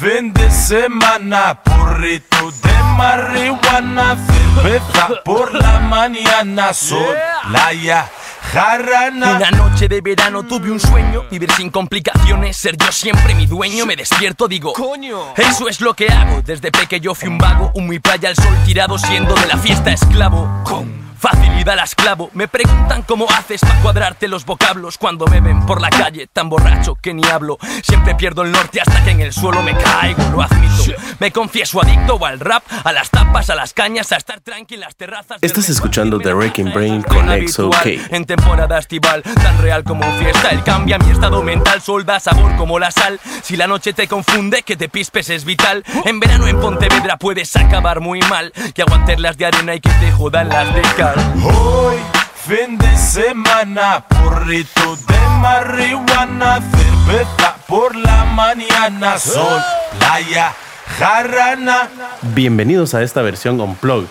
fin de semana, porrito de marihuana, cerveza por la mañana, sol, playa. Jarana. Una noche de verano tuve un sueño, vivir sin complicaciones, ser yo siempre mi dueño. Me despierto, digo, coño, eso es lo que hago. Desde pequeño fui un vago, un muy playa al sol tirado, siendo de la fiesta esclavo. Con Facilidad la esclavo. Me preguntan cómo haces para cuadrarte los vocablos cuando me ven por la calle tan borracho que ni hablo. Siempre pierdo el norte hasta que en el suelo me caigo, lo admito. Me confieso adicto al rap, a las tapas, a las cañas, a estar tranquilo en las terrazas. Estás escuchando The Wrecking Brain con XOK. En temporada estival, tan real como un fiesta, el cambia mi estado mental, sol da sabor como la sal. Si la noche te confunde, que te pispes es vital. En verano en Pontevedra puedes acabar muy mal. Que aguantes las de arena y que te jodan las de cal. Hoy, fin de semana, porrito de marihuana, cerveza por la mañana, sol, playa, jarana. Bienvenidos a esta versión Unplugged.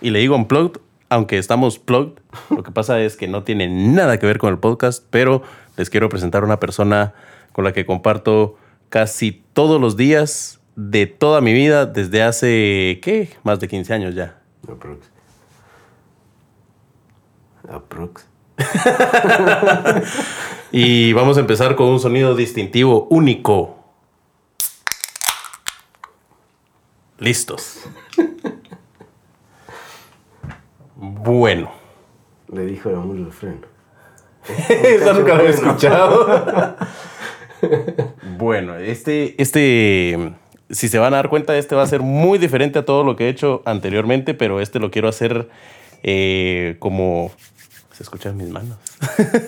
Y le digo Unplugged, aunque estamos plugged. Lo que pasa es que no tiene nada que ver con el podcast, pero les quiero presentar a una persona con la que comparto casi todos los días de toda mi vida desde hace, ¿qué? Más de 15 años ya. Aprox. Y vamos a empezar con un sonido distintivo, único. Listos. Bueno. Le dijo a Mulo el freno. Eso nunca lo he escuchado. bueno, este, este, si se van a dar cuenta, este va a ser muy diferente a todo lo que he hecho anteriormente, pero este lo quiero hacer eh, como... Se escuchan mis manos.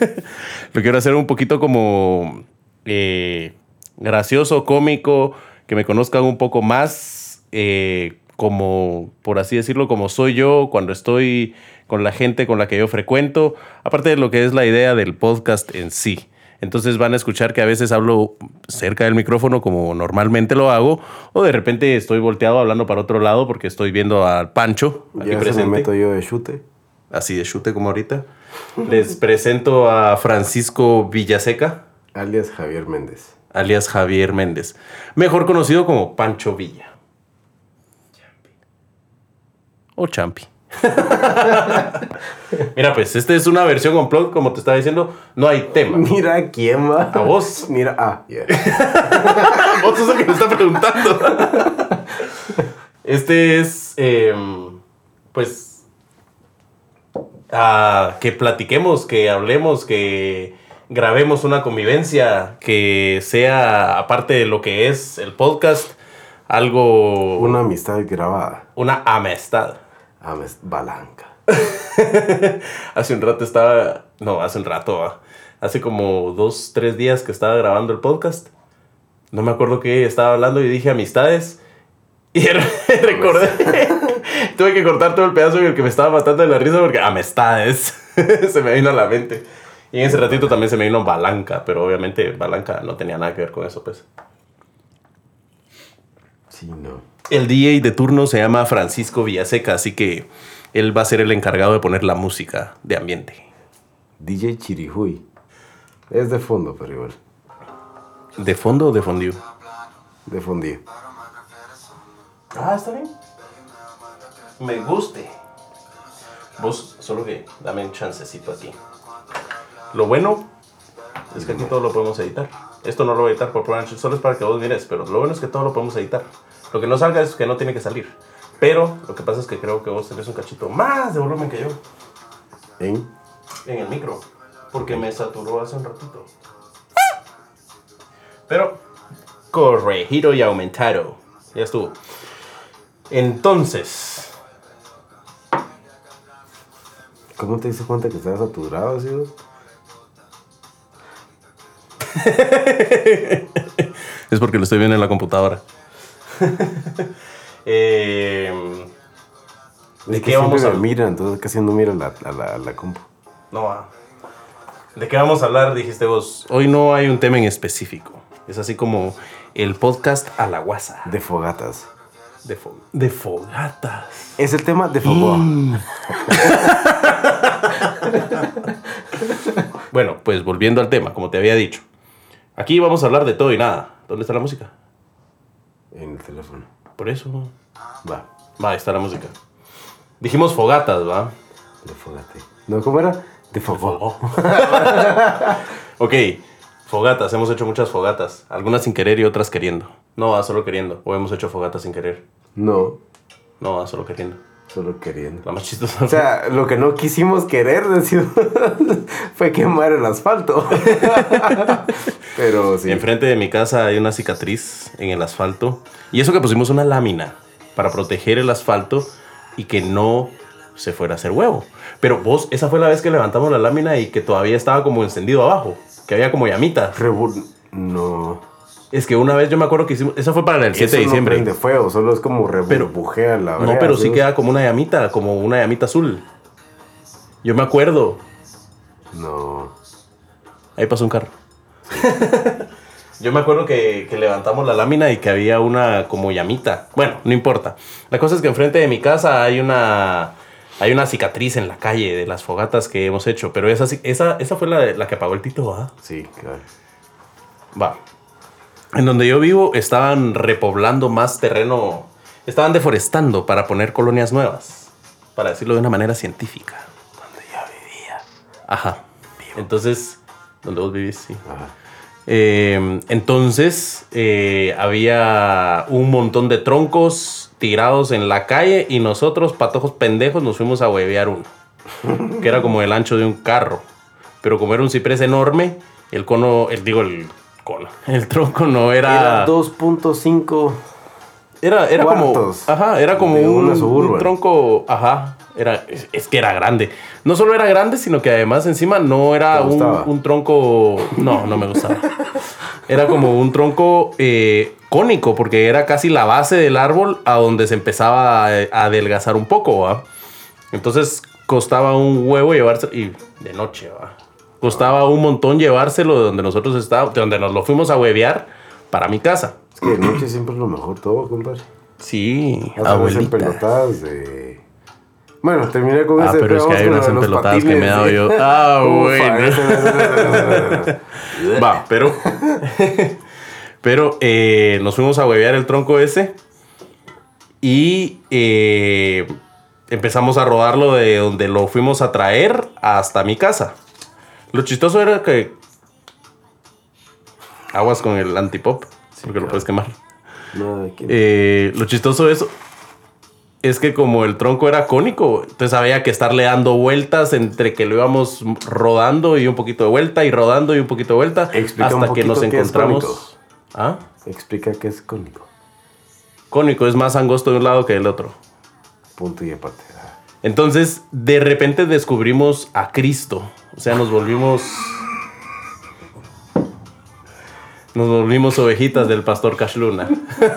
lo quiero hacer un poquito como eh, gracioso, cómico, que me conozcan un poco más, eh, como, por así decirlo, como soy yo cuando estoy con la gente con la que yo frecuento, aparte de lo que es la idea del podcast en sí. Entonces van a escuchar que a veces hablo cerca del micrófono como normalmente lo hago, o de repente estoy volteado hablando para otro lado porque estoy viendo al Pancho aquí Ya se me presente meto yo de chute. así de chute como ahorita. Les presento a Francisco Villaseca, Alias Javier Méndez. alias Javier Méndez, mejor conocido como Pancho Villa. O Champi. Mira, pues, esta es una versión complot, como te estaba diciendo, no hay tema. Mira quién va. ¿A vos? Mira, ah, ya. Vos sos el que me está preguntando. Este es, em, pues, ah, que platiquemos, que hablemos, que grabemos una convivencia, que sea, aparte de lo que es el podcast, algo, Una amistad grabada. una amistad. Amist Balanca. hace un rato estaba, no, hace un rato, ah, hace como dos, tres días que estaba grabando el podcast. No me acuerdo qué estaba hablando y dije amistades. Y recordé, tuve que cortar todo el pedazo en el que me estaba matando de la risa porque amistades se me vino a la mente. Y en ese ratito también se me vino Balanca, pero obviamente Balanca no tenía nada que ver con eso, pues. Sí, no. El DJ de turno se llama Francisco Villaseca, así que él va a ser el encargado de poner la música de ambiente. DJ Chirijuy. Es de fondo, pero igual. ¿De fondo o de fondido? De fondillo. Ah, está bien. Me guste. Vos, solo que dame un chancecito aquí. Lo bueno es que aquí todo lo podemos editar. Esto no lo voy a editar por plan, solo es para que vos mires, pero lo bueno es que todo lo podemos editar. Lo que no salga es que no tiene que salir. Pero lo que pasa es que creo que vos tenés un cachito más de volumen que yo ¿En? en el micro, porque me saturó hace un ratito. Pero corregido y aumentado. Ya estuvo. Entonces, ¿Cómo te diste cuenta que estabas saturado, sí? vos? es porque lo estoy viendo en la computadora. Eh, ¿De Es qué vamos a mira, entonces casi no miro la, a la, a la compu. No, ah. ¿De qué vamos a hablar? Dijiste vos. Hoy no hay un tema en específico. Es así como el podcast a la guasa. De fogatas. De, fo- de fogatas. Es el tema de Fogoa. Mm. Bueno, pues volviendo al tema, como te había dicho. Aquí vamos a hablar de todo y nada. ¿Dónde está la música? En el teléfono. Por eso. Va, Va, ahí está la música. Dijimos fogatas, ¿va? de fogate. ¿No, cómo era? De fogó. Ok, fogatas. Hemos hecho muchas fogatas. Algunas sin querer y otras queriendo. No, va, solo queriendo. O hemos hecho fogatas sin querer. No, No, solo queriendo. solo queriendo. La más chistosa. O sea, lo que no quisimos querer decir, fue quemar el asfalto. Pero sí. Enfrente de mi casa hay una cicatriz en el asfalto. Y eso que pusimos una lámina para proteger el asfalto y que no se fuera a hacer huevo. Pero vos, esa fue la vez que levantamos la lámina y que todavía estaba como encendido abajo. Que había como llamitas. Rebu- no. Es que una vez yo me acuerdo que hicimos. Esa fue para el 7 Eso de no diciembre. prende fuego, solo es como rebujea la No, brea, pero sí ¿sí? queda como una llamita, como una llamita azul. Yo me acuerdo. No. Ahí pasó un carro. Yo me acuerdo que, que levantamos la lámina y que había una como llamita. Bueno, no importa. La cosa es que enfrente de mi casa hay una, hay una cicatriz en la calle de las fogatas que hemos hecho. Pero esa, esa, esa fue la, la que apagó el Tito, ¿va? Sí, claro. Va. En donde yo vivo estaban repoblando más terreno. Estaban deforestando para poner colonias nuevas. Para decirlo de una manera científica. Donde yo vivía. Ajá. Entonces, donde vos vivís, sí. Ajá. Eh, entonces, eh, había un montón de troncos tirados en la calle y nosotros, patojos pendejos, nos fuimos a huevear uno. que era como el ancho de un carro. Pero como era un ciprés enorme, el cono, el, digo, el el tronco no era... Era 2.5. Era, era como. Ajá, era como un, tronco. Ajá. Era, es, es que era grande. No solo era grande, sino que además encima no era ¿Te un, tronco. No, no me gustaba. era como un tronco eh, cónico, porque era casi la base del árbol a donde se empezaba a, a adelgazar un poco, ¿va? Entonces costaba un huevo llevarse. Y de noche, ¿va? Costaba un montón llevárselo de donde nosotros estábamos, de donde nos lo fuimos a huevear para mi casa. Es que de noche siempre es lo mejor todo, compadre. Sí, Vas a veces abuelita. pelotadas de. Bueno, terminé con Ah, ese pero es que hay unas empelotadas que me he dado yo. Ah, bueno. Va, pero. pero eh, nos fuimos a huevear el tronco ese. Y eh, empezamos a rodarlo de donde lo fuimos a traer hasta mi casa. Lo chistoso era que. Aguas con el antipop, porque lo puedes quemar. No. Eh, lo chistoso eso es que como el tronco era cónico, entonces había que estarle dando vueltas entre que lo íbamos rodando y un poquito de vuelta y rodando y un poquito de vuelta Explica hasta que nos es encontramos. ¿Ah? Explica qué es cónico. Cónico es más angosto de un lado que del otro. Punto y aparte. Entonces, de repente descubrimos a Cristo. O sea, nos volvimos. Nos volvimos ovejitas del pastor Cashluna.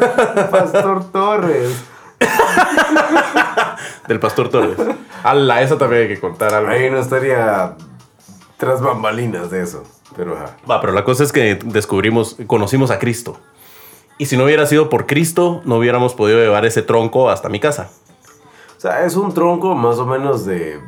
Pastor Torres. Del pastor Torres. Ala, esa también hay que contar algo. Hay una historia tras bambalinas de eso. Pero ajá. Va, pero la cosa es que descubrimos, conocimos a Cristo. Y si no hubiera sido por Cristo, no hubiéramos podido llevar ese tronco hasta mi casa. O sea, es un tronco más o menos de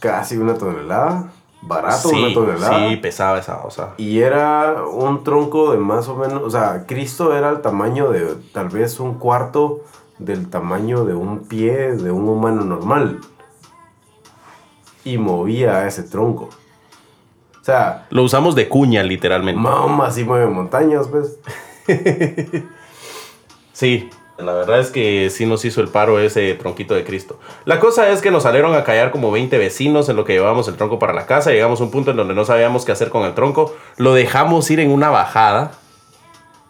casi una tonelada. Barato, una tonelada. sí, pesaba esa cosa. Y era un tronco de más o menos, o sea, Cristo era el tamaño de tal vez un cuarto del tamaño de un pie de un humano normal. Y movía ese tronco. O sea, Lo usamos de cuña, literalmente. Mahoma sí mueve montañas, pues. Sí, la verdad es que sí nos hizo el paro ese tronquito de Cristo. La cosa es que nos salieron a callar como 20 vecinos en lo que llevábamos el tronco para la casa. Llegamos a un punto en donde no sabíamos qué hacer con el tronco. Lo dejamos ir en una bajada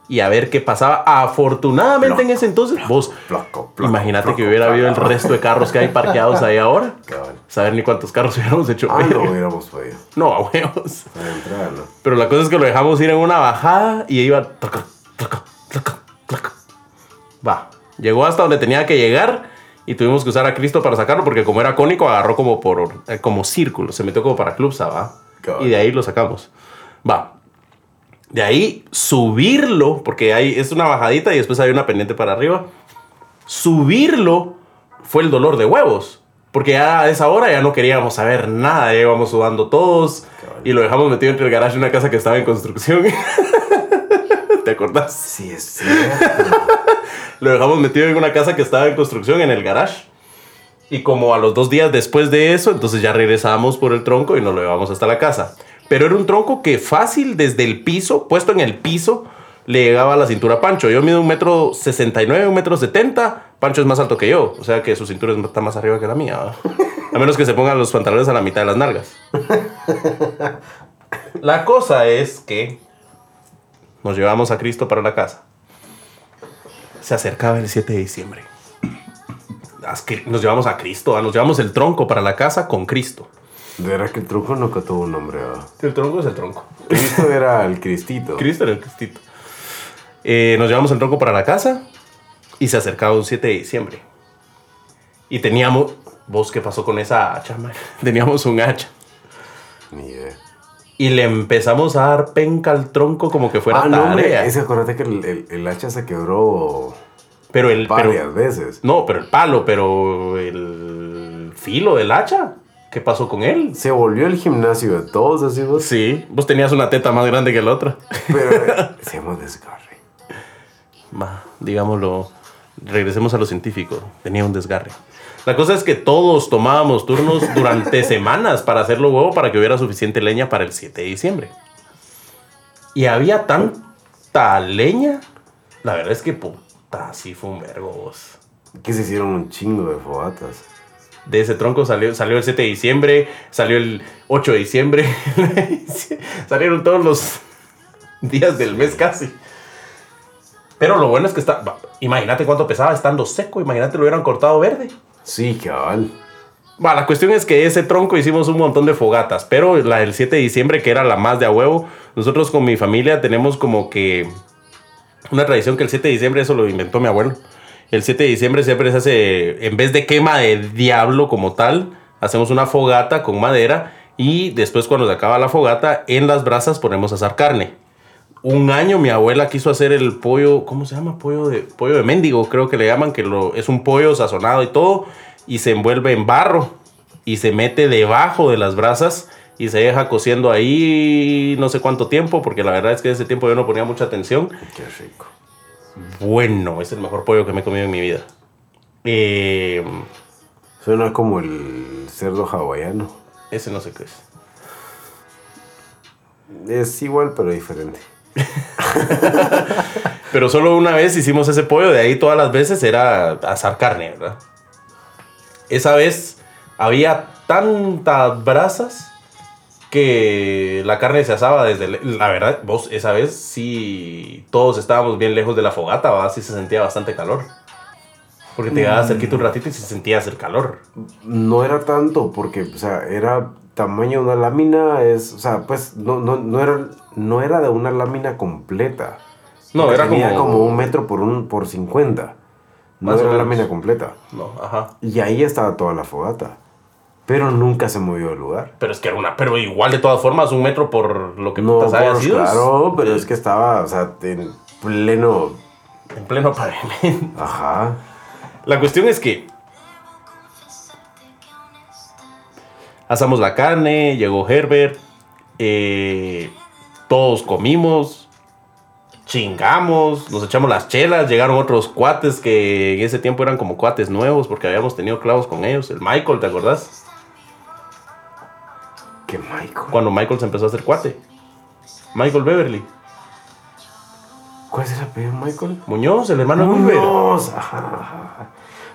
y a ver qué pasaba. Afortunadamente en ese entonces, vos, Placo, imagínate que hubiera habido el resto de carros que hay parqueados ahí ahora. Cabal. Saber ni cuántos carros hubiéramos hecho. Ah, no hubiéramos podido. No, a huevos. Entrar, ¿no? Pero la cosa es que lo dejamos ir en una bajada y iba. Llegó hasta donde tenía que llegar y tuvimos que usar a Cristo para sacarlo porque como era cónico agarró como por eh, como círculo, se metió como para clubsa, va. Y de ahí lo sacamos. Va. De ahí subirlo, porque hay, es una bajadita y después hay una pendiente para arriba. Subirlo fue el dolor de huevos. Porque ya a esa hora ya no queríamos saber nada, ya íbamos sudando todos y lo dejamos metido entre el garaje de una casa que estaba en construcción. ¿Te acordás? Sí, es cierto. Lo dejamos metido en una casa que estaba en construcción en el garage. Y como a los dos días después de eso, entonces ya regresamos por el tronco y nos lo llevamos hasta la casa. Pero era un tronco que fácil desde el piso, puesto en el piso, le llegaba a la cintura a Pancho. Yo mido un metro sesenta y nueve, un metro setenta. Pancho es más alto que yo. O sea que su cintura está más arriba que la mía. A menos que se pongan los pantalones a la mitad de las nalgas. La cosa es que nos llevamos a Cristo para la casa. Se acercaba el 7 de diciembre. Nos llevamos a Cristo, nos llevamos el tronco para la casa con Cristo. De verdad que el tronco nunca tuvo un nombre. El tronco es el tronco. Cristo era el Cristito. Cristo era el Cristito. Eh, nos llevamos el tronco para la casa y se acercaba un 7 de diciembre. Y teníamos. ¿Vos qué pasó con esa hacha, man? Teníamos un hacha. Ni idea. Y le empezamos a dar penca al tronco como que fuera ah, no, hombre. tarea. Es que acuérdate que el, el- el hacha se quebró pero el. varias Pero, veces. no, pero el palo, pero el filo del hacha. ¿Qué pasó con él? Se volvió el gimnasio de todos, así vos. Sí, vos tenías una teta más grande que la otra. Pero eh, se llama desgarre. Va, digámoslo, regresemos a lo científico. Tenía un desgarre. La cosa es que todos tomábamos turnos durante semanas para hacerlo huevo para que hubiera suficiente leña para el 7 de diciembre. Y había tanta leña. La verdad es que puta, sí fue un vergo. Que se hicieron un chingo de fogatas. De ese tronco salió, salió el 7 de diciembre, salió el 8 de diciembre. Salieron todos los días del mes casi. Pero lo bueno es que está. Imagínate cuánto pesaba estando seco. Imagínate lo hubieran cortado verde. Sí, cabal. Va, la cuestión es que ese tronco hicimos un montón de fogatas. Pero la del 7 de diciembre, que era la más de a huevo, nosotros con mi familia tenemos como que una tradición que el 7 de diciembre, eso lo inventó mi abuelo. El 7 de diciembre siempre se hace, en vez de quema de diablo como tal, hacemos una fogata con madera y después cuando se acaba la fogata, en las brasas ponemos a asar carne. Un año mi abuela quiso hacer el pollo, ¿cómo se llama? Pollo de, pollo de mendigo, creo que le llaman, que lo, es un pollo sazonado y todo, y se envuelve en barro y se mete debajo de las brasas y se deja cociendo ahí no sé cuánto tiempo, porque la verdad es que ese tiempo yo no ponía mucha atención. Qué rico. Bueno, es el mejor pollo que me he comido en mi vida. Eh, Suena como el cerdo hawaiano. ese no sé qué es. Es igual, pero diferente. Pero solo una vez hicimos ese pollo, de ahí todas las veces era asar carne, ¿verdad? Esa vez había tantas brasas que la carne se asaba desde... La verdad, vos esa vez sí todos estábamos bien lejos de la fogata, ¿va? Sí se sentía bastante calor. Porque te quedabas cerquita un ratito y se sentías el calor. No era tanto, porque, o sea, era tamaño de una lámina, es, o sea, pues, no, no, no, era, no era de una lámina completa. No, era Tenía como- como un metro por, un, por 50. No era lámina completa. No, ajá. Y ahí estaba toda la fogata. Pero nunca se movió del lugar. Pero es que era una... Pero igual de todas formas, un metro por lo que No, putas haya sido. claro, pero es que estaba, o sea, en pleno. En pleno pavimento. Ajá. La cuestión es que asamos la carne, llegó Herbert, eh, todos comimos, chingamos, nos echamos las chelas, llegaron otros cuates que en ese tiempo eran como cuates nuevos porque habíamos tenido clavos con ellos, el Michael, ¿te acordás? Que Michael. Cuando Michael se empezó a hacer cuate. Michael Beverly, ¿Cuál es el apellido de Michael? Muñoz, el hermano de. Muñoz. Ajá, ajá.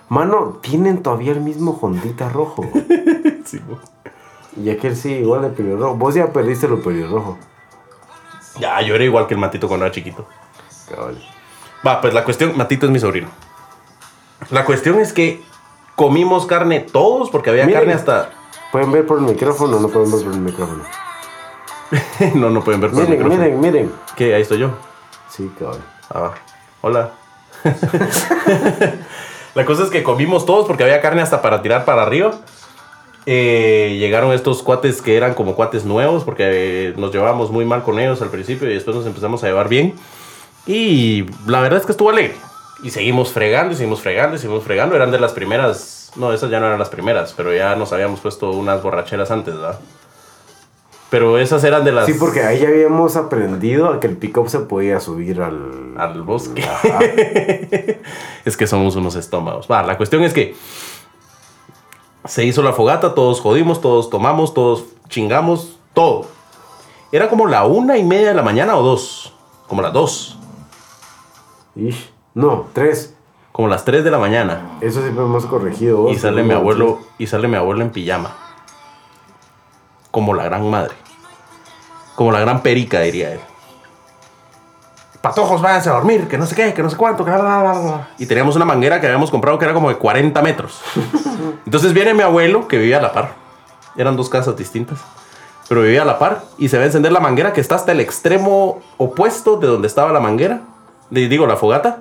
Mano, tienen todavía el mismo Hondita rojo. Sí, y aquel sí, igual de pelirrojo. Vos ya perdiste lo pelirrojo. Ya, yo era igual que el Matito cuando era chiquito. Cabal. Va, pues la cuestión, Matito es mi sobrino. La cuestión es que comimos carne todos porque había Miren. carne hasta... ¿Pueden ver por el micrófono o no pueden ver por el micrófono? no, no pueden ver por el Miren, micrófono. miren, miren. ¿Qué? Ahí estoy yo. Sí, cabal. Ah, hola. la cosa es que comimos todos porque había carne hasta para tirar para arriba. Eh, llegaron estos cuates que eran como cuates nuevos porque eh, nos llevábamos muy mal con ellos al principio y después nos empezamos a llevar bien. Y la verdad es que estuvo alegre. Y seguimos fregando, y seguimos fregando, y seguimos fregando. Eran de las primeras. No, esas ya no eran las primeras, pero ya nos habíamos puesto unas borracheras antes, ¿verdad? Pero esas eran de las... Sí, porque ahí ya habíamos aprendido a que el pick-up se podía subir al... Al bosque. Es que somos unos estómagos. Va, la cuestión es que se hizo la fogata, todos jodimos, todos tomamos, todos chingamos, todo. Era como la una y media de la mañana o dos. Como las dos. Ish. No, tres. Como las tres de la mañana. Eso siempre hemos corregido. Y vos, sale mi abuelo, y sale mi abuelo en pijama. Como la gran madre. Como la gran perica, diría él. Patojos, váyanse a dormir, que no sé qué, que no sé cuánto, que bla, bla, bla. Y teníamos una manguera que habíamos comprado que era como de 40 metros. Entonces viene mi abuelo, que vivía a la par. Eran dos casas distintas. Pero vivía a la par y se ve encender la manguera que está hasta el extremo opuesto de donde estaba la manguera. Digo, la fogata.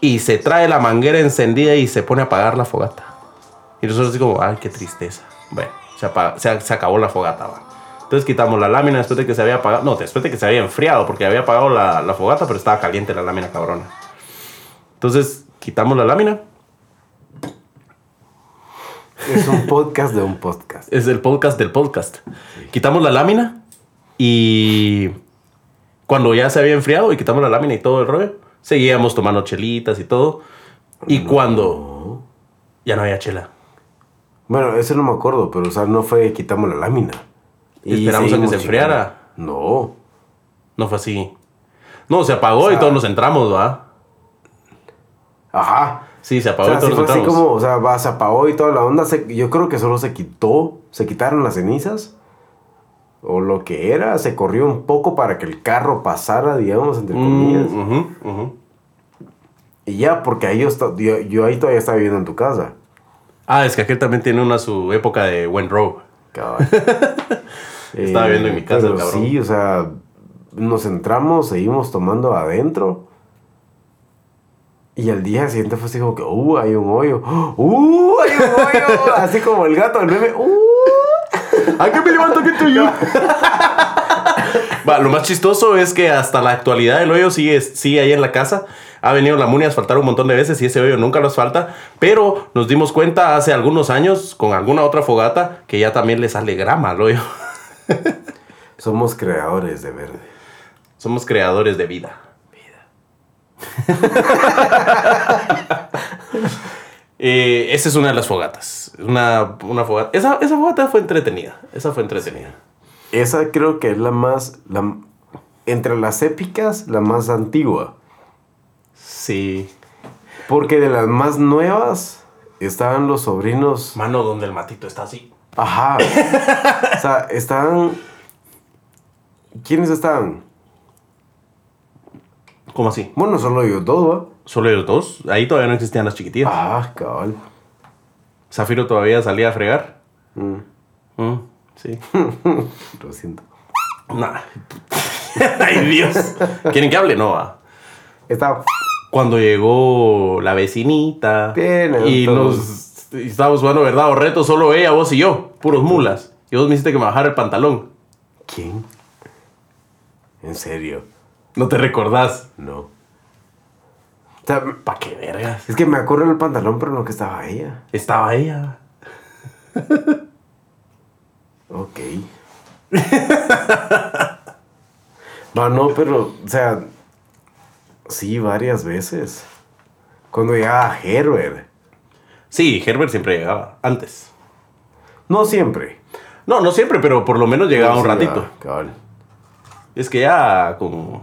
Y se trae la manguera encendida y se pone a apagar la fogata. Y nosotros así como, ay, qué tristeza. Bueno, se, apaga- se, se acabó la fogata, va. Entonces quitamos la lámina después de que se había apagado. No, después de que se había enfriado, porque había apagado la, la fogata, pero estaba caliente la lámina cabrona. Entonces quitamos la lámina. Es un podcast de un podcast. Es el podcast del podcast. Quitamos la lámina y cuando ya se había enfriado y quitamos la lámina y todo el rollo, seguíamos tomando chelitas y todo. Y cuando ya no había chela. Bueno, eso no me acuerdo, pero o sea, no fue quitamos la lámina. Esperamos a que se enfriara. No. No fue así. No, se apagó y todos nos entramos, ¿va? Ajá. Sí, se O apagó sea, y sí todos fue nos así entramos. como, o sea, va, se apagó y toda la onda. se- yo creo que solo se quitó, se quitaron las cenizas. O lo que era, se corrió un poco para que el carro pasara, digamos, entre comillas. Mm, ujú, ujú. Y ya, porque ahí yo, yo, yo ahí todavía estaba viviendo en tu casa. Ah, es que aquel también tiene una su época de Went Row. Estaba viviendo en mi casa el pero cabrón. Sí, o sea, nos entramos, seguimos tomando adentro. Y al día siguiente fue así como que, uh, hay un hoyo. ¡Uh, hay un hoyo! así como el gato del meme, ¡uh! ¿A qué me levanto que tú yo? Va, lo más chistoso es que hasta la actualidad el hoyo sigue, sigue ahí en la casa. Ha venido la Muni a asfaltar un montón de veces y ese hoyo nunca lo asfalta. Pero nos dimos cuenta hace algunos años con alguna otra fogata que ya también le sale grama al hoyo. Somos creadores de verde. Somos creadores de vida. Eh, esa es una de las fogatas. Una, una fogata. Esa, esa fogata fue entretenida. Esa fue entretenida. Esa creo que es la más, la, entre las épicas, la más antigua. Sí. Porque de las más nuevas estaban los sobrinos Mano, donde el matito está así. Ajá. o sea, estaban. ¿Quiénes estaban? ¿Cómo así? Bueno, solo ellos dos, ¿va? Solo ellos dos. Ahí todavía no existían las chiquitillas. Ah, cabal. Zafiro todavía salía a fregar. Mm, Mm, sí. lo siento. Nah. Ay, Dios. ¿Quieren que hable? No, va. Estaba. Cuando llegó la vecinita. Bien, y todos. Y estábamos jugando verdad o reto, solo ella, vos y yo. Puros mulas. Y vos me hiciste que me bajara el pantalón. ¿Quién? ¿En serio? No te recordás. No. O sea, ¿Pa' qué vergas? es que me acuerdo del pantalón, pero no que estaba ella. Estaba ella. Ok. no, no, pero, o sea, sí, varias veces. Cuando llegaba Herbert. Sí, Herbert siempre llegaba. Antes. No siempre. No, no siempre, pero por lo menos llegaba un ratito. cabal. Es que ya con...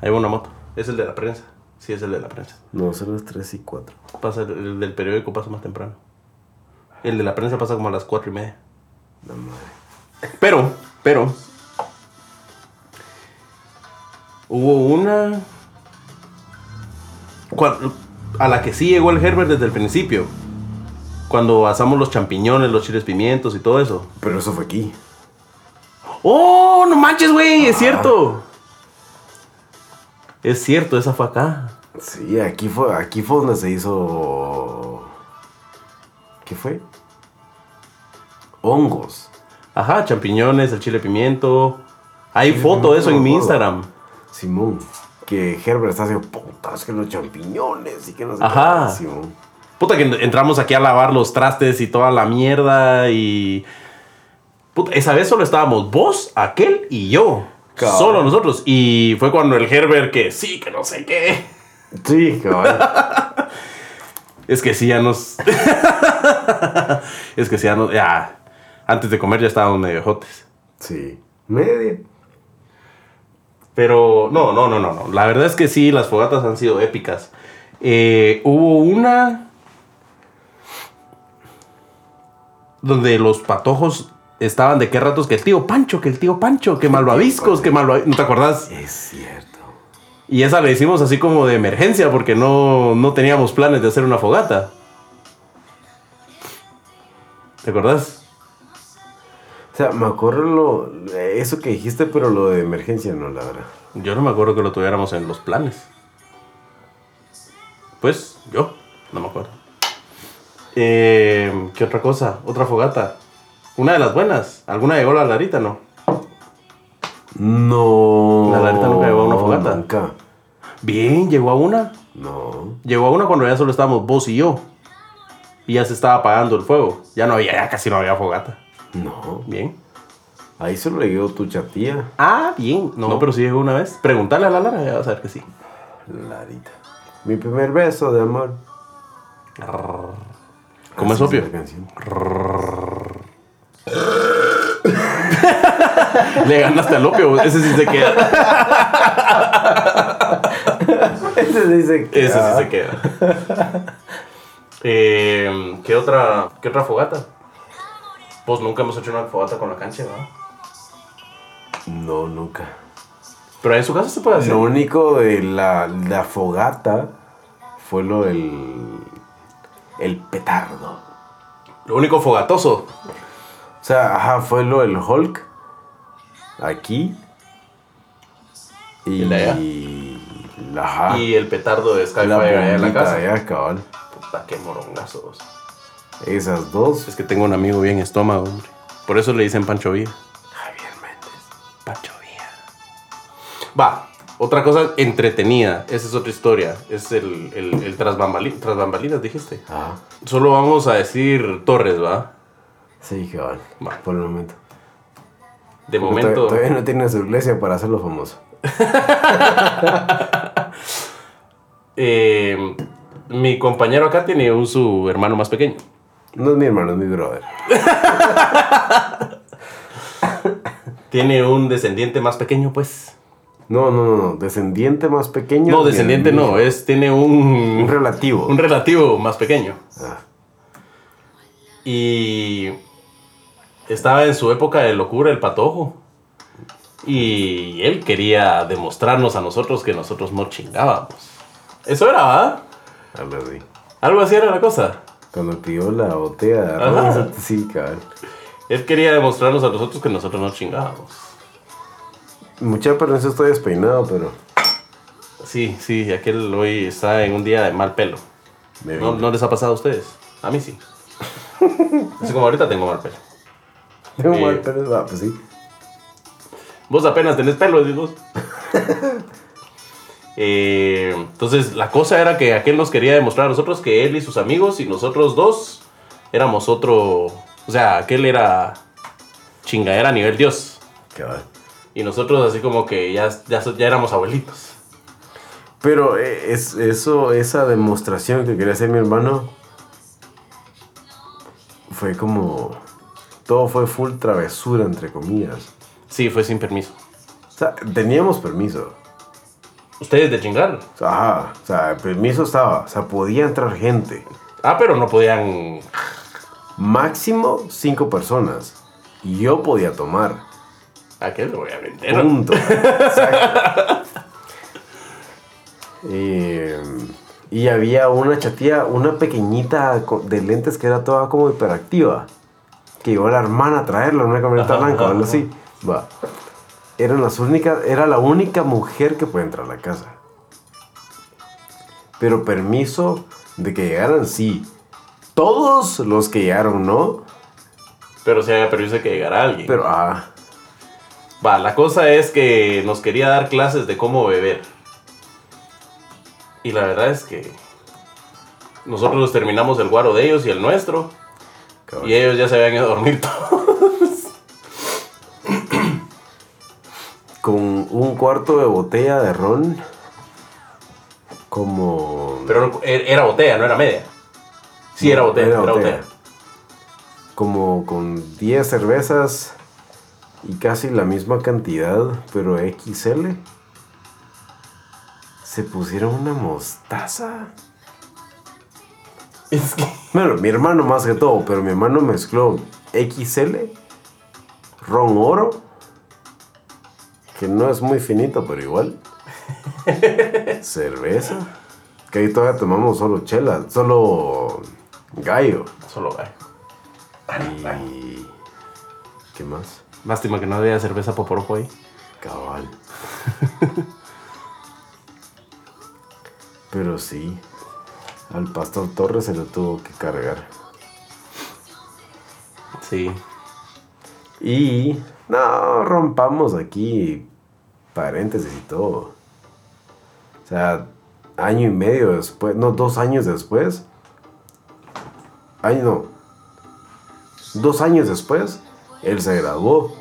Ahí va una moto. Es el de la prensa. Sí, es el de la prensa. No, son las 3 y 4. Pasa el, el del periódico pasa más temprano. El de la prensa pasa como a las cuatro y media. La madre. Pero, pero... Hubo una... cua- a la que sí llegó el Herbert desde el principio. Cuando asamos los champiñones, los chiles pimientos y todo eso. Pero eso fue aquí. ¡Oh, no manches, güey! Es cierto. Es cierto, esa fue acá. Sí, aquí fue, aquí fue donde se hizo. ¿Qué fue? Hongos. Ajá, champiñones, el chile pimiento. Hay Sí, foto de eso en mi. Instagram. Simón. Que Herbert está haciendo putas que los champiñones y que no sé Ajá. qué. Puta que entramos aquí a lavar los trastes y toda la mierda y... Puta, esa vez solo estábamos vos, aquel y yo. Solo nosotros. Y fue cuando el Herbert que sí, que no sé qué. Sí, cabal. Es que sí, ya nos. es que sí, ya nos. Ya. Antes de comer ya estábamos medio jotes. sí. Media. Pero no, no, no, no, no. La verdad es que sí, las fogatas han sido épicas. Eh, hubo una donde los patojos estaban de qué ratos que el tío Pancho, que el tío Pancho, que malvaviscos, que malvaviscos. ¿No te acordás? Es cierto. Y esa la hicimos así como de emergencia porque no, no teníamos planes de hacer una fogata. ¿Te acordás? O sea, me acuerdo lo, eso que dijiste, pero lo de emergencia no, la verdad. Yo no me acuerdo que lo tuviéramos en los planes. Pues yo, no me acuerdo. Eh, ¿Qué otra cosa? Otra fogata. Una de las buenas. ¿Alguna llegó la Larita? No. No. La Larita nunca llegó a una fogata. Nunca. Bien, llegó a una. No. Llegó a una cuando ya solo estábamos vos y yo. Y ya se estaba apagando el fuego. Ya no había, ya casi no había fogata. No. Bien. Ahí solo le llegó tu chatía. Ah, bien. No, pero sí llegó una vez. Pregúntale a la Lara, ya vas a ver que sí. Larita. Mi primer beso de amor. ¿Cómo es opio? Le ganaste al opio. Ese sí se queda. Ese dice que. Ese sí se queda. Eh, ¿qué, otra, ¿Qué otra fogata? Pues nunca hemos hecho una fogata con la cancha, ¿verdad? No, nunca. Pero en su casa se puede hacer. Lo único de la, la fogata fue lo del. El petardo. Lo único fogatoso. O sea, ajá, fue lo del Hulk. Aquí. Y. ¿El allá? ajá, Y el petardo de Skyfire allá en la casa. allá, cabal. Puta, qué morongazos. Esas dos. Es que tengo un amigo bien estómago, hombre. Por eso le dicen Pancho Villa. Javier Méndez. Pancho Villa. Va, otra cosa entretenida. Esa es otra historia. Es el, el, el tras, bambali- tras bambalinas, dijiste. Ah, Solo vamos a decir Torres, ¿va? sí, cabal. Va. Por el momento. De Porque momento. to- Todavía no tiene su iglesia para hacerlo famoso. eh, mi compañero acá tiene un su hermano más pequeño. No es mi hermano, es mi brother. Tiene un descendiente más pequeño, pues. No, no, no, no. Descendiente más pequeño. No, descendiente no, es tiene un, Un relativo. un relativo más pequeño. Ah, Y estaba en su época de locura el patojo. Y él quería demostrarnos a nosotros que nosotros no chingábamos. Eso era, ¿va? algo así. Algo así era la cosa. Cuando pidió la botella Ajá. sí, cabal. Él quería demostrarnos a nosotros que nosotros no chingábamos. Mucha eso estoy despeinado, pero. Sí, sí, aquel hoy está en un día de mal pelo. ¿No, no les ha pasado a ustedes? A mí sí. Así como ahorita tengo mal pelo. Tengo eh, mal pelo, ah, pues sí. Vos apenas tenés pelo, vos. Eh, entonces, la cosa era que aquel nos quería demostrar a nosotros que él y sus amigos y nosotros dos éramos otro. O sea, aquel era chingadera a nivel Dios. Y nosotros, así como que ya, ya, ya éramos abuelitos. Pero eh, es, eso, esa demostración que quería hacer mi hermano fue como. Todo fue full travesura, entre comillas. Sí, fue sin permiso. O sea, teníamos permiso. Ustedes de chingar. Ajá, o sea, el permiso estaba. O sea, podía entrar gente. Ah, pero no podían. Máximo cinco personas. Y yo podía tomar. Aquel lo voy a vender. Punto. Exacto. Eh, y había una chatía, una pequeñita de lentes que era toda como hiperactiva. Que llevó a la hermana a traerla en una camioneta Ajá, blanca ajá, algo así. Va. Eran las únicas, era la única mujer que puede entrar a la casa. Pero permiso de que llegaran, sí. Todos los que llegaron, no. Pero sí había permiso de que llegara alguien. Pero, ah, Va, la cosa es que nos quería dar clases de cómo beber. Y la verdad es que nosotros terminamos el guaro de ellos y el nuestro. cabrón. Y ellos ya se habían ido a dormir todos. Un cuarto de botella de ron. Como. Pero era botella, no era media. Sí, era botella, era, botella. Como con 10 cervezas y casi la misma cantidad, pero XL. Se pusieron una mostaza. Es que. Bueno, mi hermano más que todo, pero mi hermano mezcló XL, ron oro, que no es muy finito, pero igual. Cerveza. Que ahí todavía tomamos solo chela, solo gallo. Solo gallo. Y. ¿Qué más? Lástima que no había cerveza poporopo ahí. Cabal. Pero sí, al pastor Torres se lo tuvo que cargar. Sí. Y no rompamos aquí paréntesis y todo. O sea, año y medio después, no, dos años después. Año, no. Dos años después, él se graduó.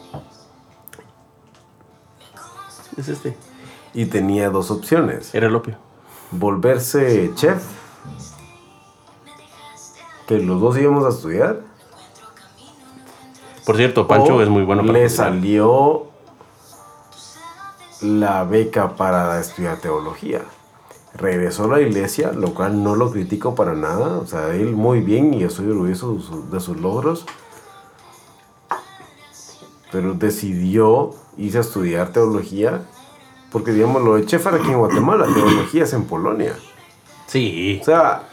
Es este. Y tenía dos opciones. Era el opio. Volverse chef. Que los dos íbamos a estudiar. Por cierto, Pancho o es muy bueno para Le cocinar. salió la beca para estudiar teología. Regresó a la iglesia, lo cual no lo critico para nada. O sea, él muy bien y estoy orgulloso de sus- logros. Pero decidió irse a estudiar teología. Porque, digamos, lo de chef era aquí en Guatemala, teología es en Polonia. Sí. O sea,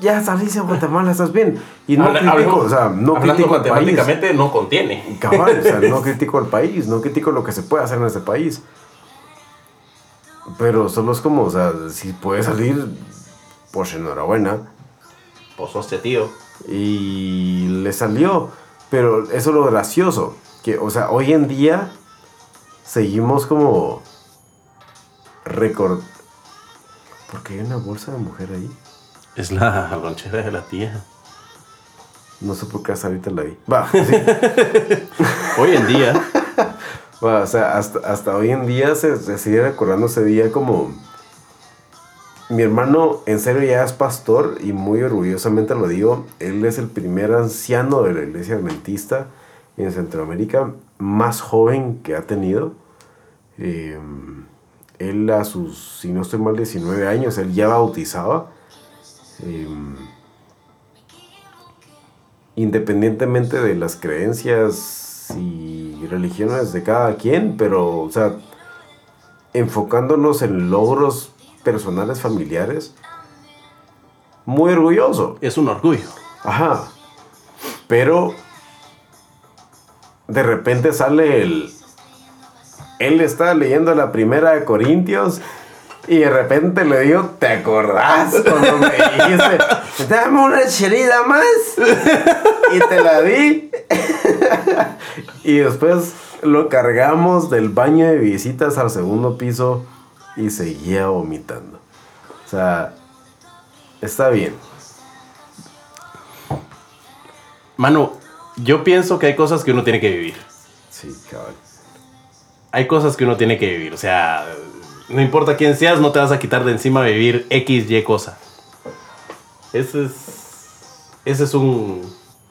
ya saliste a Guatemala, estás bien. Y no Habla- critico, o sea, no critico al país. no contiene. Cabal, o sea, no critico al país, no critico lo que se puede hacer en este país. Pero solo es como, o sea, si puede salir, pues enhorabuena. Pues hostia, tío. Y le salió. Pero eso es lo gracioso. Que, o sea, hoy en día seguimos como record. Porque hay una bolsa de mujer ahí. Es la lonchera de la tía. No sé por qué hasta ahorita la vi. Va, sí. Hoy en día. Va, o sea, hasta, hasta hoy en día se, se sigue recordando ese día como... Mi hermano en serio ya es pastor y muy orgullosamente lo digo. Él es el primer anciano de la iglesia adventista en Centroamérica más joven que ha tenido. Eh, él a sus, si no estoy mal, 19 años, él ya bautizaba. Eh, independientemente de las creencias y religiones de cada quien, pero, o sea, enfocándonos en logros personales familiares, muy orgulloso. Es un orgullo. Ajá. Pero de repente sale el... Él está leyendo la primera de Corintios y de repente le digo, ¿te acordás cuando me dijiste, dame una chelita más? Y te la di. y después lo cargamos del baño de visitas al segundo piso y seguía vomitando. O sea, está bien. Mano, yo pienso que hay cosas que uno tiene que vivir. Sí, cabrón. Hay cosas que uno tiene que vivir. O sea, no importa quién seas, no te vas a quitar de encima vivir X, Y cosa. Ese es. Ese es un,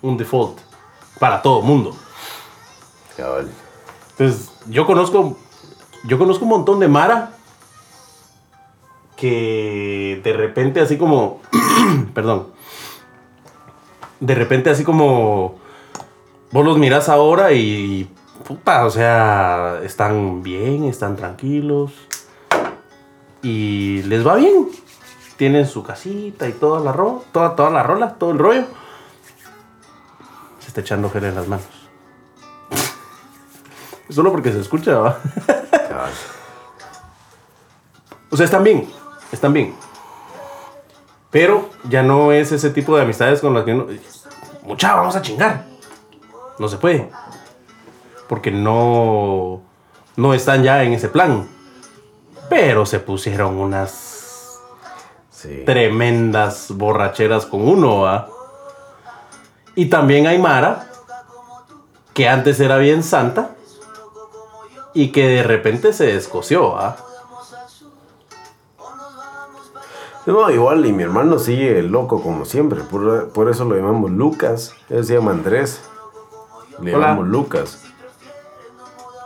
un default para todo mundo. Cabal. Entonces, yo conozco. Yo conozco un montón de Mara. Que de repente, así como. perdón. De repente, así como. Vos los mirás ahora y. Puta, o sea. Están bien, están tranquilos. Y les va bien. Tienen su casita y toda la, ro toda, toda la rola, todo el rollo. Se está echando gel en las manos. Solo porque se escucha, ¿va? O sea, están bien, están bien. Pero ya no es ese tipo de amistades con las que uno... Mucha, vamos a chingar. No se puede. Porque no... No están ya en ese plan. Pero se pusieron unas Sí. tremendas borracheras con uno, ¿va? Y también hay Mara, que antes era bien santa, Y que de repente se descoció, ¿ah? No, igual, y mi hermano sigue loco como siempre. Por, por eso lo llamamos Lucas. Él se llama Andrés. Le Hola. llamamos Lucas.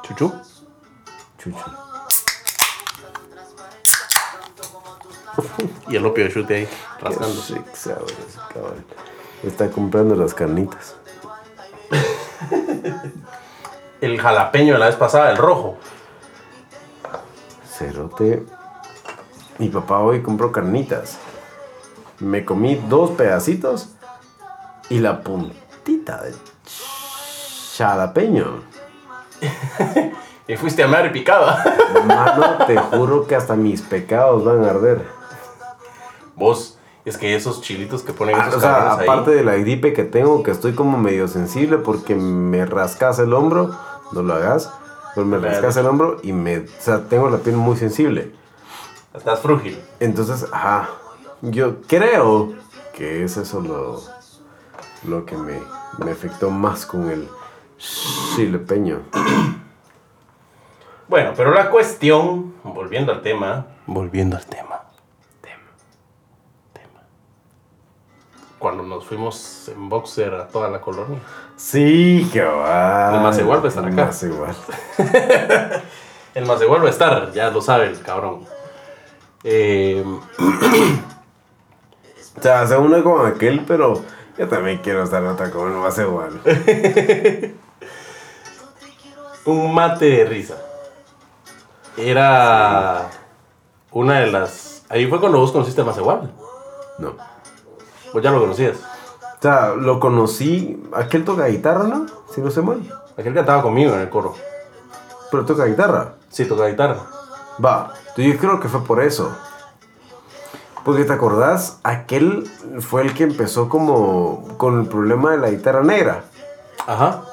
Chuchu. Chucho. Y el opio de chute ahí, rascando. Cabrón. Está comprando las carnitas. El jalapeño de la vez pasada, el rojo. Cerote. Mi papá hoy compró carnitas. Me comí dos pedacitos y la puntita de jalapeño. Y fuiste a madre picada. Mano, te juro que hasta mis pecados van a arder. Vos, es que esos chilitos que ponen Ah, esos o sea, ahí. aparte de la gripe que tengo, que estoy como medio sensible porque me rascas el hombro, no lo hagas, pero me Claro. rascas el hombro y me, o sea, tengo la piel muy sensible. Estás frúgil. Entonces, ajá, yo creo que es eso lo, lo que me, me afectó más con el chilepeño. Bueno, pero la cuestión, volviendo al tema. Volviendo al. Tema. Tema. Cuando nos fuimos en boxer a toda la colonia. Sí, que va. El más igual va a estar acá. Más igual. El más igual va a estar, ya lo sabe el cabrón. Eh, O sea, se une con aquel, pero yo también quiero estar otra con el más igual. un mate de risa. Era una de las. Ahí fue cuando vos conociste más igual. No. Vos ya lo conocías. O sea, lo conocí. Aquel toca guitarra, ¿no? Si no sé mal. Aquel cantaba conmigo en el coro. Pero toca guitarra. Sí, toca guitarra. Va. Yo creo que fue por eso. Porque te acordás, aquel fue el que empezó como con el problema de la guitarra negra. Ajá.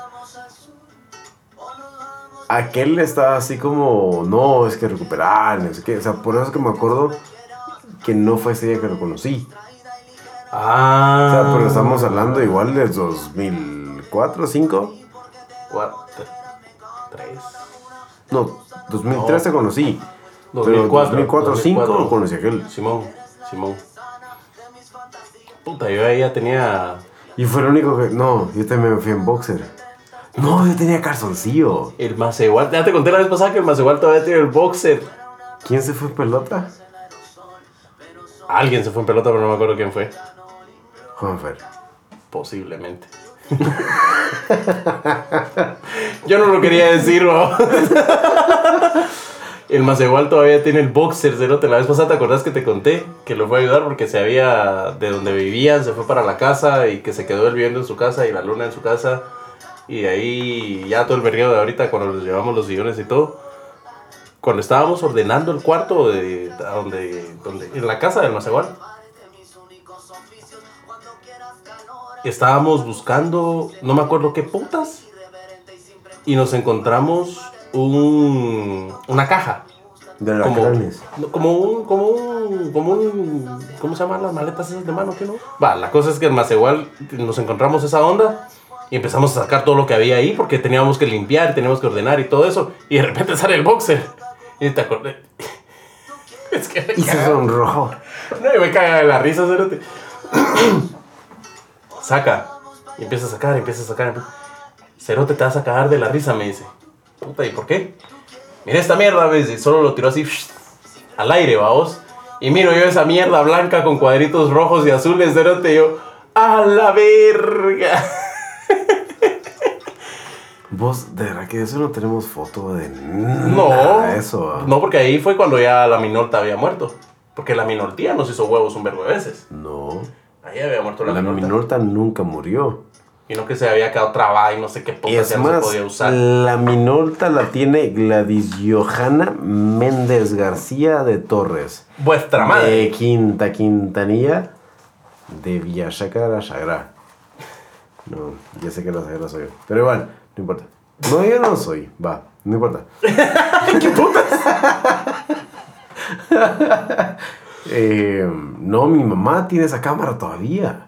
Aquel estaba así como, no, es que recuperar, no sé qué. O sea, por eso es que me acuerdo que no fue ese día que lo conocí. Ah. O sea, pero estamos hablando igual de 2004, 2005. Cuatro, tres. No, 2003 te conocí. 2004, pero 2004, 2005 2004. lo conocí aquel. Simón, Simón. Puta, yo ahí ya tenía. Y fue el único que. No, yo también me fui en boxer. No, yo tenía calzoncillo. El más igual. Ya te conté la vez pasada que el más igual todavía tiene el boxer. ¿Quién se fue en pelota? Alguien se fue en pelota, pero no me acuerdo quién fue. Juanfer. Posiblemente. Yo no lo quería decir, ¿no? El más igual todavía tiene el boxer, cerote. La vez pasada te acordás que te conté que lo fue a ayudar porque se había, de donde vivían, se fue para la casa y que se quedó él viviendo en su casa y la luna en su casa. Y ahí ya todo el periodo de ahorita, cuando les llevamos los sillones y todo. Cuando estábamos ordenando el cuarto de, donde, donde, en la casa del más estábamos buscando, no me acuerdo qué putas, y nos encontramos un, una caja. De la Como, como un, como un, como un, ¿cómo se llaman las maletas esas de mano? ¿Qué no? Va, la cosa es que más igual nos encontramos esa onda y empezamos a sacar todo lo que había ahí porque teníamos que limpiar, teníamos que ordenar y todo eso, y de repente sale el boxer. Y te acordé. Es que me Y se sonrojó. No, y me caga de la risa. Saca. Y empieza a sacar, empieza a sacar. Cerote, te vas a cagar de la risa, me dice. Puta, ¿y por qué? Mira esta mierda, me dice. Solo lo tiró así al aire, vamos. Y miro yo esa mierda blanca con cuadritos rojos y azules, cerote. Y yo, ¡a la verga! Vos, de verdad que de eso no tenemos foto de No. eso. ¿ah? No, porque ahí fue cuando ya la Minolta había muerto. Porque la Minoltía nos hizo huevos un verbo de veces. No. Ahí había muerto la, La Minolta. Minorta nunca murió. Y no que se había quedado trabada y no sé qué puta se podía usar. la Minorta la tiene Gladys Johanna Méndez García de Torres. Vuestra madre. De Quinta Quintanilla de Villachaca de la Sagrada. No, ya sé que la Sagrada soy yo. Pero igual, no importa. No, yo no soy. Va, no importa. ¿Qué putas? Eh, no, mi mamá tiene esa cámara todavía.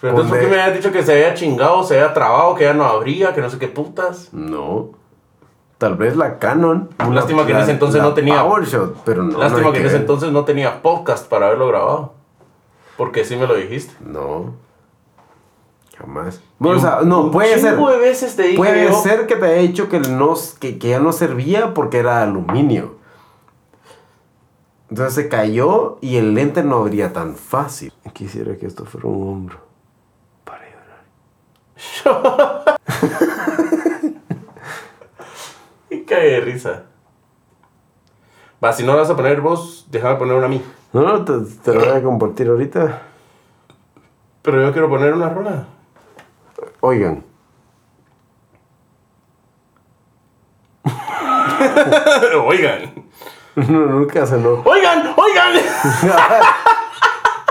Pero entonces, ¿por qué me habías dicho que se había chingado, se había trabado, que ya no abría, que no sé qué putas? No. Tal vez la Canon. Lástima que en ese entonces la no tenía- PowerShot, pero no. Lástima no que en ese entonces no tenía podcast para haberlo grabado. Porque sí me lo dijiste. No. Jamás. Bueno, o sea, no, puede ser. Chingo de veces te dije Puede yo- ser que te haya dicho que, no, que, que ya no servía porque era aluminio. Entonces se cayó y el lente no abría tan fácil. Quisiera que esto fuera un hombro para llorar. Y cae de risa. Va, si no la vas a poner vos, déjame poner una a mí. No, no, te, te lo voy a compartir ahorita. Pero yo quiero poner una rola. Oigan, oigan. no, nunca se no. Oigan, oigan.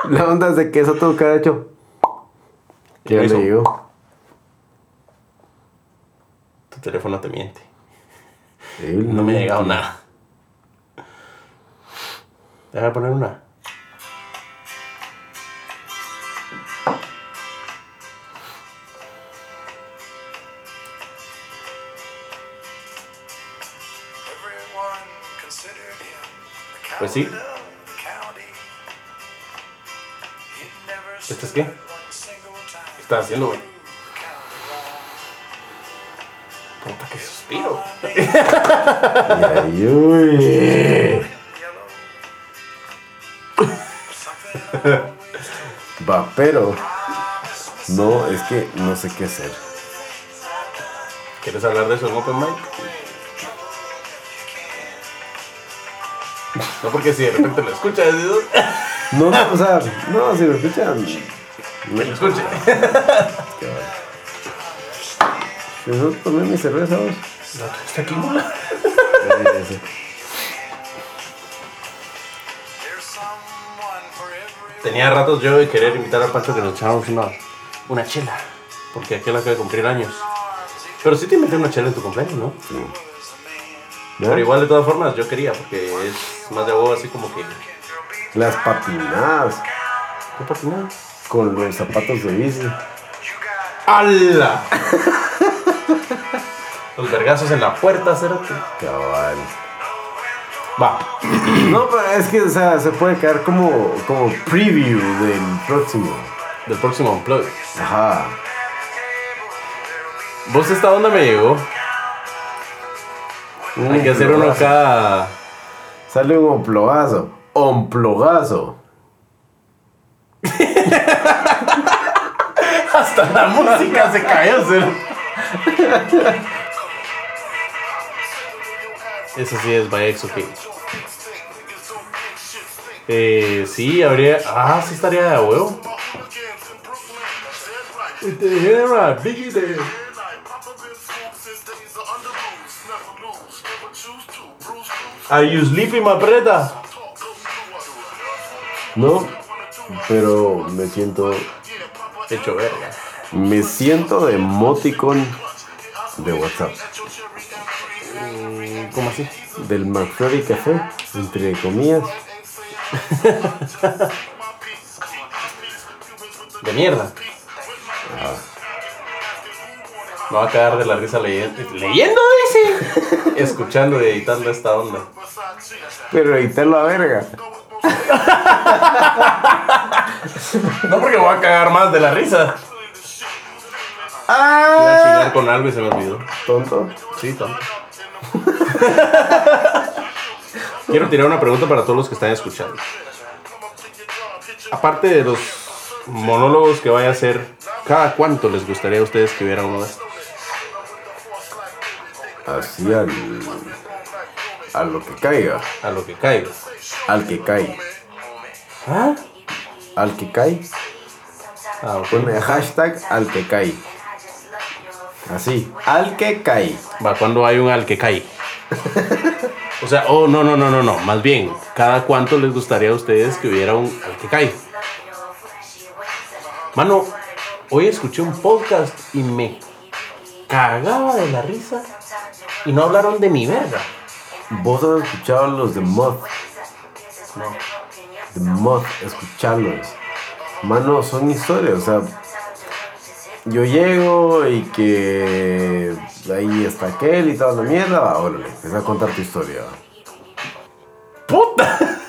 La onda es de que eso tuvo que haber hecho. ¿Qué le digo. Tu teléfono te miente. Él No me ha llegado nada. Déjame poner una. Pues sí. ¿Este es qué? ¿Qué estás haciendo, güey? Puta, qué suspiro. Va, pero. No, es que no sé qué hacer. ¿Quieres hablar de eso en Open Mic? No, porque si de repente lo escuchas, digo, No, o sea, no, si lo escuchan. que lo escuche. No tomé mi cerveza, vos. Está aquí, Tenía ratos yo de querer invitar a Pancho que nos echáramos una, una chela. Porque aquel acaba de cumplir años. Pero sí te invité una chela en tu cumpleaños, ¿no? Pero igual de todas formas yo quería, porque es más de huevo así como que. Las patinadas ¿Qué patinada? con los zapatos de bici. ¡Hala! Los vergazos en la puerta, cerote. Cabal. Va. No, pero es que, o sea, se puede quedar como, como preview del próximo. Del próximo Unplugged. Ajá. ¿Vos esta onda me llegó? Hay que hacer uno cada. Sale un omplogazo. Omplogazo. Hasta la música se cayó. Eso sí es by XOK. Eh, sí, habría. Ah, sí estaría de huevo. Are you sleeping, my preta? No, pero me siento. Hecho verga. Me siento de emoticon de WhatsApp. ¿Cómo así? Del McFlurry Café, entre comillas. De mierda. Me va a cagar de la risa leyendo. ¿Leyendo, dice? Escuchando y editando esta onda. Pero editarlo a verga. No porque me voy a cagar más de la risa. Iba a ¡Ah! chingar con algo y se me olvidó. Tonto. Sí, tonto. Quiero tirar una pregunta para todos los que están escuchando. Aparte de los monólogos que vaya a hacer, ¿cada cuánto les gustaría a ustedes que hubiera uno de estos? Así al. A lo que caiga. A lo que caiga. Al que cae. ¿Ah? Al que cae. Ah, ok. Pone hashtag al que cae. Así. Al que cae. Va, cuando hay un al que cae. O sea, oh, no, no, no, no, no. Más bien, ¿cada cuánto les gustaría a ustedes que hubiera un al que cae? Mano, hoy escuché un podcast y me cagaba de la risa y no hablaron de mi verga. ¿Vos has escuchado los de Moth? No. De Moth, escucharlos. Mano, son historias, o sea. yo llego y que ahí está aquel y toda la mierda, órale, empieza a contar tu historia. ¡Puta!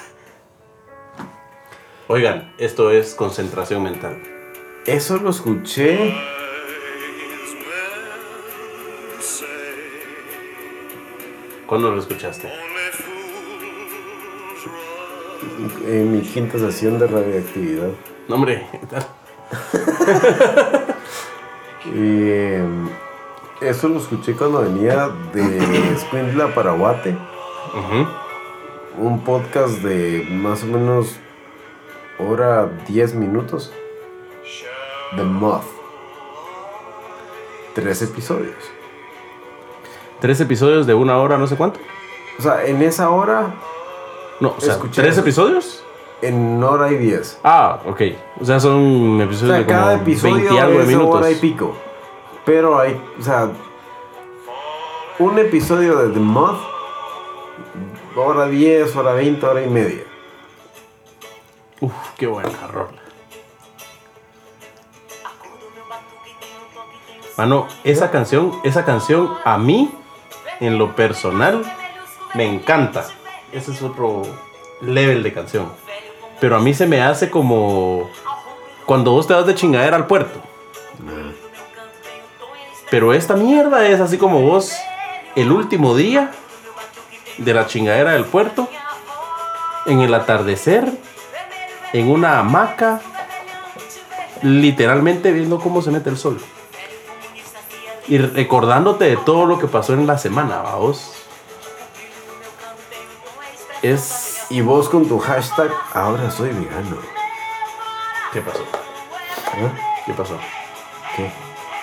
Oigan, esto es concentración mental. Eso lo escuché ¿Cuándo lo escuchaste? en mi quinta sesión de radioactividad. No, hombre. Y, eh, eso lo escuché cuando venía de Escuintla para Guate. Un podcast de más o menos hora 10 minutos. The Moth. Tres episodios. Tres episodios de una hora, no sé cuánto. O sea, en esa hora, No, o sea, Escuché ¿tres eso. episodios? en hora y 10. Ah, ok. O sea, son O episodios sea, de como cada 20 episodio algo de es minutos. hora y pico. Pero hay, o sea, un episodio de The Moth, hora 10, hora 20, hora y media. Uf, qué buena rola. Mano, esa canción, esa canción a mí, en lo personal, me encanta. Ese es otro level de canción. Pero a mí se me hace como cuando vos te vas de chingadera al puerto. Pero esta mierda es así como vos, el último día de la chingadera del puerto, en el atardecer, en una hamaca, literalmente viendo cómo se mete el sol. Y recordándote de todo lo que pasó en la semana, vos. Es. Y vos con tu hashtag, ahora soy vegano. ¿Qué pasó? ¿Eh? ¿Qué pasó? ¿Qué?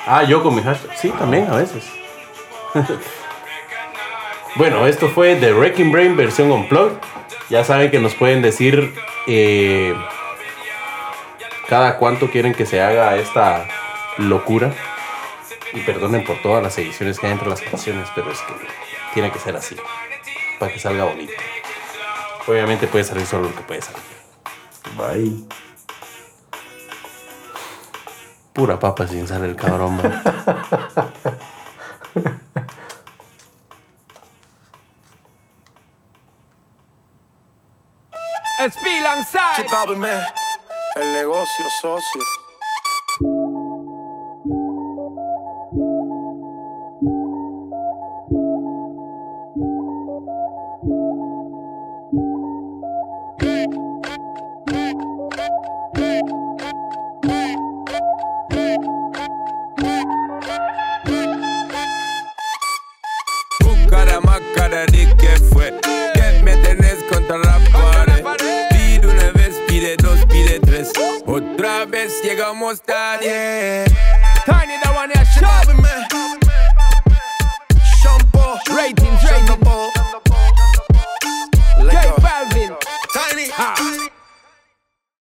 Ah, yo con mi hashtag. Sí, también a veces. bueno, esto fue The Wrecking Brain versión Unplugged. Ya saben que nos pueden decir eh, cada cuánto quieren que se haga esta locura. Y perdonen por todas las ediciones que hay entre las canciones, pero es que tiene que ser así. Para que salga bonito. Obviamente puede salir solo lo que puede salir. Bye. Pura papa sin sal el cabrón, man. El negocio socio. que fue. Que me tenés contra la pared. Pide una vez, pide dos, pide tres. Otra vez llegamos tarde. Tiny the one, yeah, Sean Paul, rating, rating.